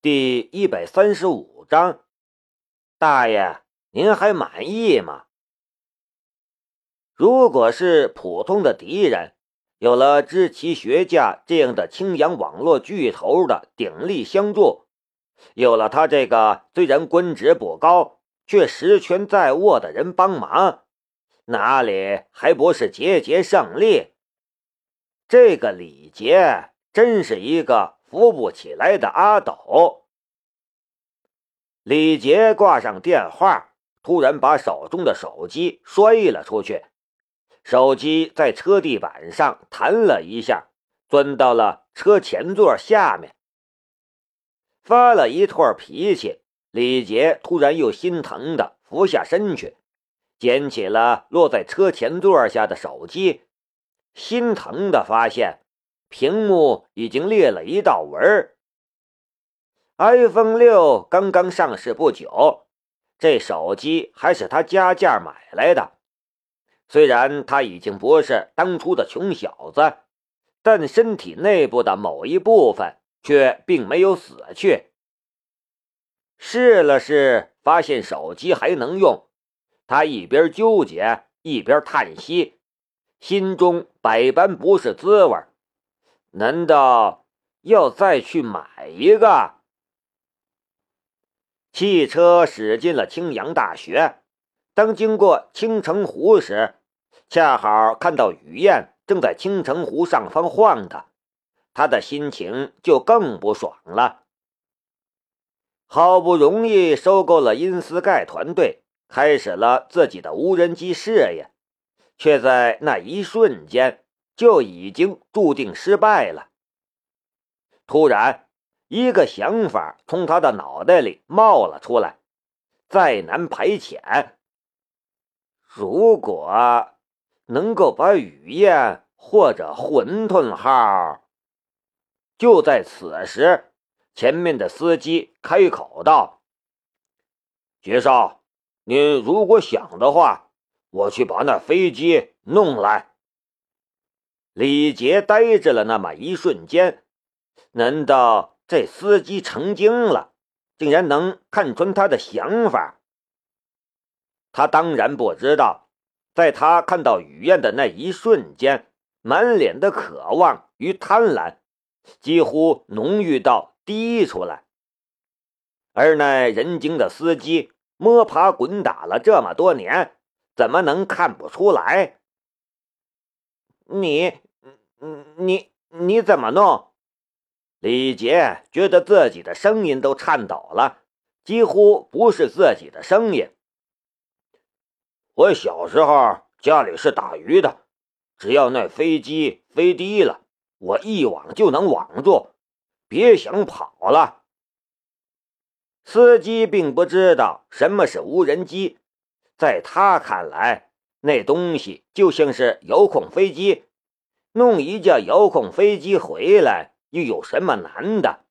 第一百三十五章，大爷，您还满意吗？如果是普通的敌人，有了知其学家这样的青阳网络巨头的鼎力相助，有了他这个虽然官职不高却实权在握的人帮忙，哪里还不是节节胜利？这个李杰真是一个。扶不起来的阿斗，李杰挂上电话，突然把手中的手机摔了出去，手机在车地板上弹了一下，钻到了车前座下面。发了一通脾气，李杰突然又心疼的俯下身去，捡起了落在车前座下的手机，心疼的发现。屏幕已经裂了一道纹。iPhone 六刚刚上市不久，这手机还是他加价买来的。虽然他已经不是当初的穷小子，但身体内部的某一部分却并没有死去。试了试，发现手机还能用，他一边纠结一边叹息，心中百般不是滋味难道要再去买一个？汽车驶进了青阳大学。当经过青城湖时，恰好看到雨燕正在青城湖上方晃荡，他的心情就更不爽了。好不容易收购了因斯盖团队，开始了自己的无人机事业，却在那一瞬间。就已经注定失败了。突然，一个想法从他的脑袋里冒了出来：再难排遣。如果能够把雨燕或者馄饨号……就在此时，前面的司机开口道：“杰少，你如果想的话，我去把那飞机弄来。”李杰呆着了那么一瞬间，难道这司机成精了，竟然能看穿他的想法？他当然不知道，在他看到雨燕的那一瞬间，满脸的渴望与贪婪几乎浓郁到滴出来。而那人精的司机摸爬滚打了这么多年，怎么能看不出来？你。你你怎么弄？李杰觉得自己的声音都颤抖了，几乎不是自己的声音。我小时候家里是打鱼的，只要那飞机飞低了，我一网就能网住，别想跑了。司机并不知道什么是无人机，在他看来，那东西就像是遥控飞机。弄一架遥控飞机回来又有什么难的？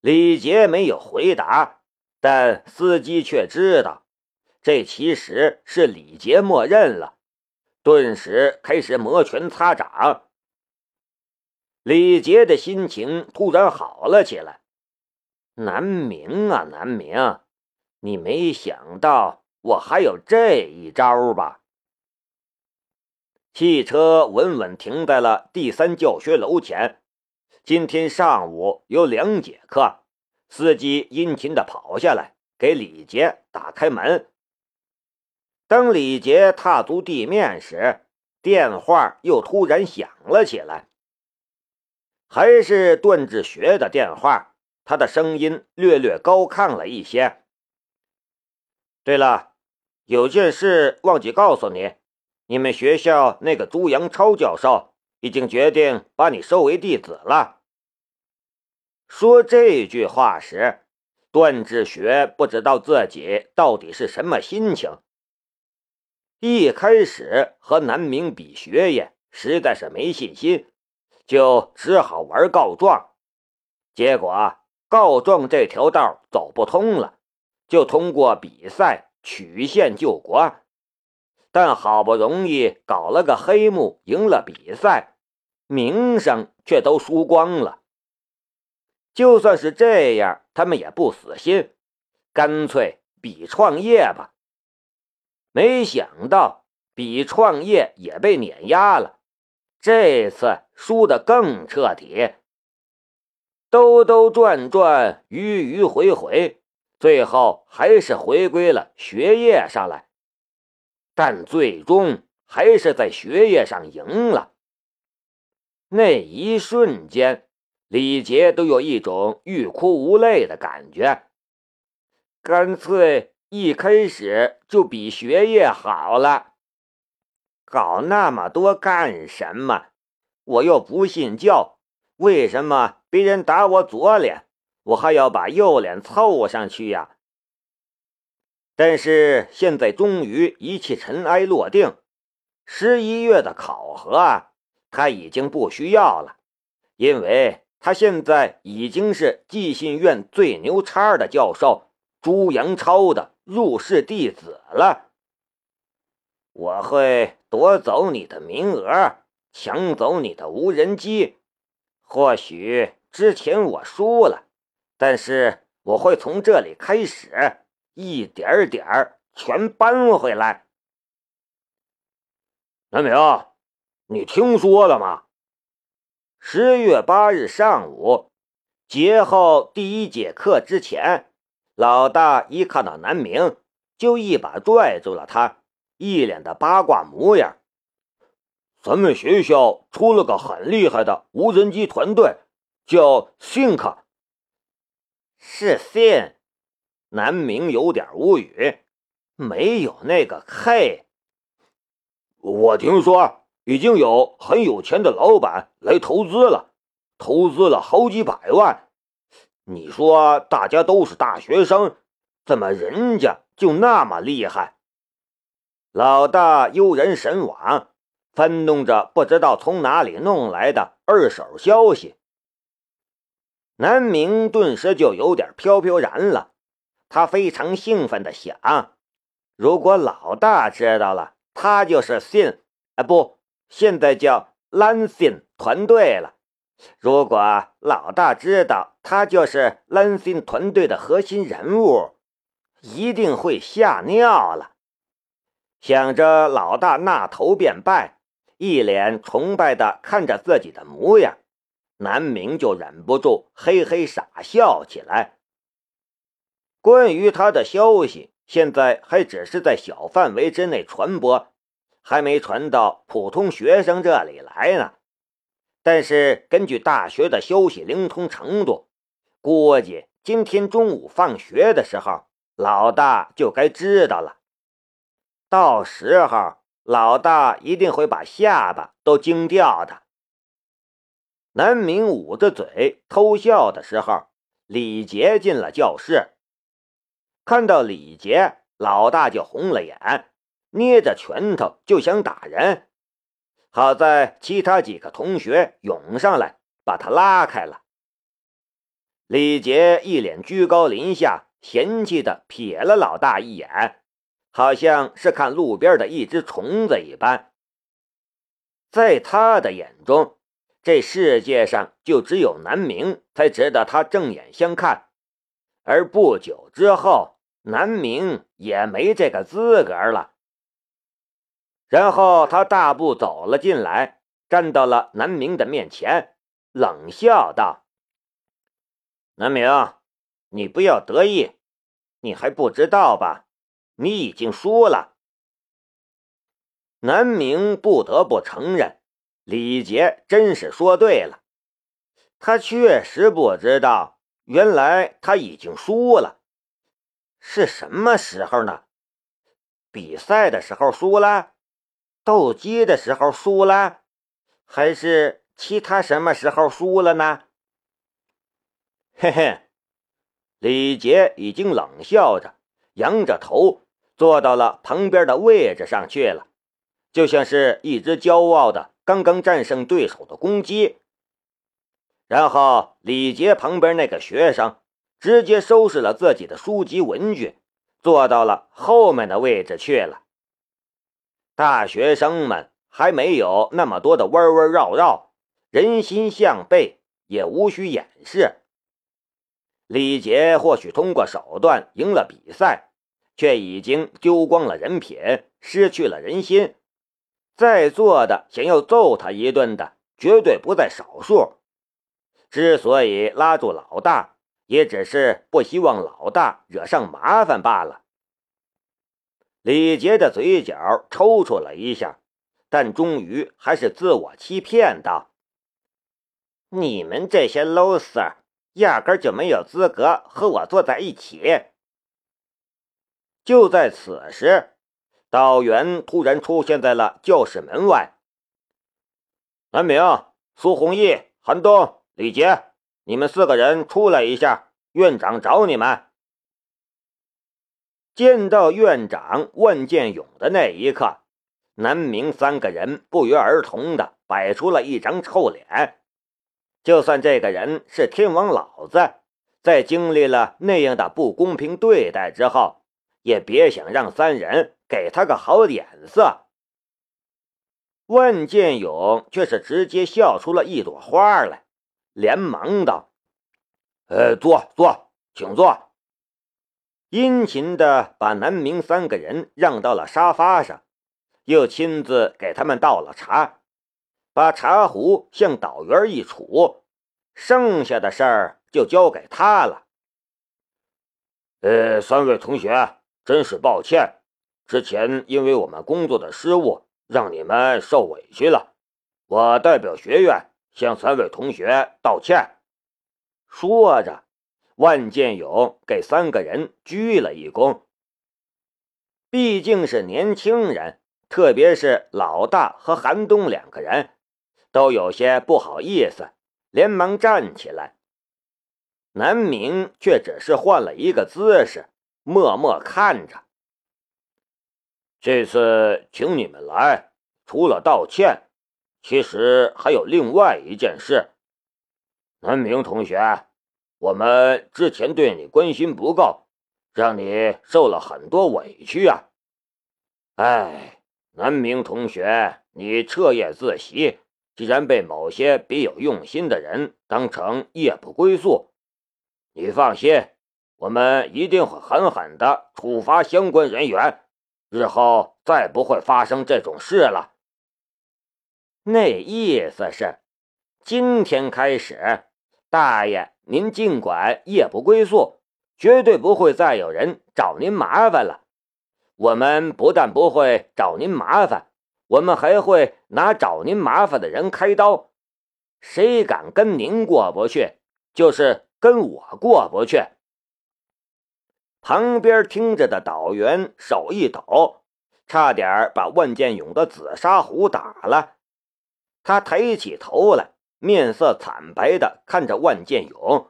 李杰没有回答，但司机却知道，这其实是李杰默认了，顿时开始摩拳擦掌。李杰的心情突然好了起来。南明啊，南明，你没想到我还有这一招吧？汽车稳稳停在了第三教学楼前。今天上午有两节课，司机殷勤的跑下来给李杰打开门。当李杰踏足地面时，电话又突然响了起来。还是段志学的电话，他的声音略略高亢了一些。对了，有件事忘记告诉你。你们学校那个朱阳超教授已经决定把你收为弟子了。说这句话时，段志学不知道自己到底是什么心情。一开始和南明比学业，实在是没信心，就只好玩告状。结果告状这条道走不通了，就通过比赛曲线救国。但好不容易搞了个黑幕，赢了比赛，名声却都输光了。就算是这样，他们也不死心，干脆比创业吧。没想到比创业也被碾压了，这次输得更彻底。兜兜转转，迂迂回回，最后还是回归了学业上来，但最终还是在学业上赢了。那一瞬间，李杰都有一种欲哭无泪的感觉。干脆一开始就比学业好了，搞那么多干什么？我又不信教，为什么？别人打我左脸，我还要把右脸凑上去呀。但是现在终于一切尘埃落定，十一月的考核啊他已经不需要了，因为他现在已经是寄信院最牛叉的教授朱阳超的入室弟子了。我会夺走你的名额，抢走你的无人机，或许。之前我输了，但是我会从这里开始，一点点儿全搬回来。南明，你听说了吗？十月八日上午，节后第一节课之前，老大一看到南明，就一把拽住了他，一脸的八卦模样。咱们学校出了个很厉害的无人机团队。叫 think，是 sin，南明有点无语，没有那个 k。我听说已经有很有钱的老板来投资了，投资了好几百万。你说大家都是大学生，怎么人家就那么厉害？老大悠然神往，翻动着不知道从哪里弄来的二手消息。南明顿时就有点飘飘然了，他非常兴奋的想：如果老大知道了，他就是信，啊不，现在叫兰信团队了。如果老大知道他就是兰信团队的核心人物，一定会吓尿了。想着老大那头便拜，一脸崇拜的看着自己的模样。南明就忍不住嘿嘿傻笑起来。关于他的消息，现在还只是在小范围之内传播，还没传到普通学生这里来呢。但是根据大学的消息灵通程度，估计今天中午放学的时候，老大就该知道了。到时候，老大一定会把下巴都惊掉的。南明捂着嘴偷笑的时候，李杰进了教室。看到李杰，老大就红了眼，捏着拳头就想打人。好在其他几个同学涌上来，把他拉开了。李杰一脸居高临下，嫌弃的瞥了老大一眼，好像是看路边的一只虫子一般。在他的眼中。这世界上就只有南明才值得他正眼相看，而不久之后，南明也没这个资格了。然后他大步走了进来，站到了南明的面前，冷笑道：“南明，你不要得意，你还不知道吧？你已经输了。”南明不得不承认。李杰真是说对了，他确实不知道，原来他已经输了。是什么时候呢？比赛的时候输了，斗鸡的时候输了，还是其他什么时候输了呢？嘿嘿，李杰已经冷笑着，仰着头坐到了旁边的位置上去了，就像是一只骄傲的。刚刚战胜对手的公鸡，然后李杰旁边那个学生直接收拾了自己的书籍文具，坐到了后面的位置去了。大学生们还没有那么多的弯弯绕绕，人心向背，也无需掩饰，李杰或许通过手段赢了比赛，却已经丢光了人品，失去了人心。在座的想要揍他一顿的，绝对不在少数。之所以拉住老大，也只是不希望老大惹上麻烦罢了。李杰的嘴角抽搐了一下，但终于还是自我欺骗道：“你们这些 loser，压根就没有资格和我坐在一起。”就在此时。导员突然出现在了教室门外。南明、苏弘毅、韩东、李杰，你们四个人出来一下，院长找你们。见到院长万建勇的那一刻，南明三个人不约而同的摆出了一张臭脸。就算这个人是天王老子，在经历了那样的不公平对待之后，也别想让三人。给他个好脸色，万建勇却是直接笑出了一朵花来，连忙道：“呃，坐坐，请坐。”殷勤的把南明三个人让到了沙发上，又亲自给他们倒了茶，把茶壶向导员一杵，剩下的事儿就交给他了。呃，三位同学，真是抱歉。之前因为我们工作的失误，让你们受委屈了。我代表学院向三位同学道歉。说着，万建勇给三个人鞠了一躬。毕竟是年轻人，特别是老大和韩东两个人，都有些不好意思，连忙站起来。南明却只是换了一个姿势，默默看着。这次请你们来，除了道歉，其实还有另外一件事。南明同学，我们之前对你关心不够，让你受了很多委屈啊！哎，南明同学，你彻夜自习，竟然被某些别有用心的人当成夜不归宿。你放心，我们一定会狠狠的处罚相关人员。日后再不会发生这种事了。那意思是，今天开始，大爷您尽管夜不归宿，绝对不会再有人找您麻烦了。我们不但不会找您麻烦，我们还会拿找您麻烦的人开刀。谁敢跟您过不去，就是跟我过不去。旁边听着的导员手一抖，差点把万建勇的紫砂壶打了。他抬起头来，面色惨白的看着万建勇，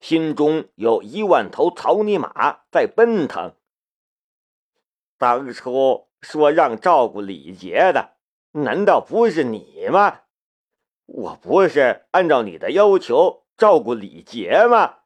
心中有一万头草泥马在奔腾。当初说让照顾李杰的，难道不是你吗？我不是按照你的要求照顾李杰吗？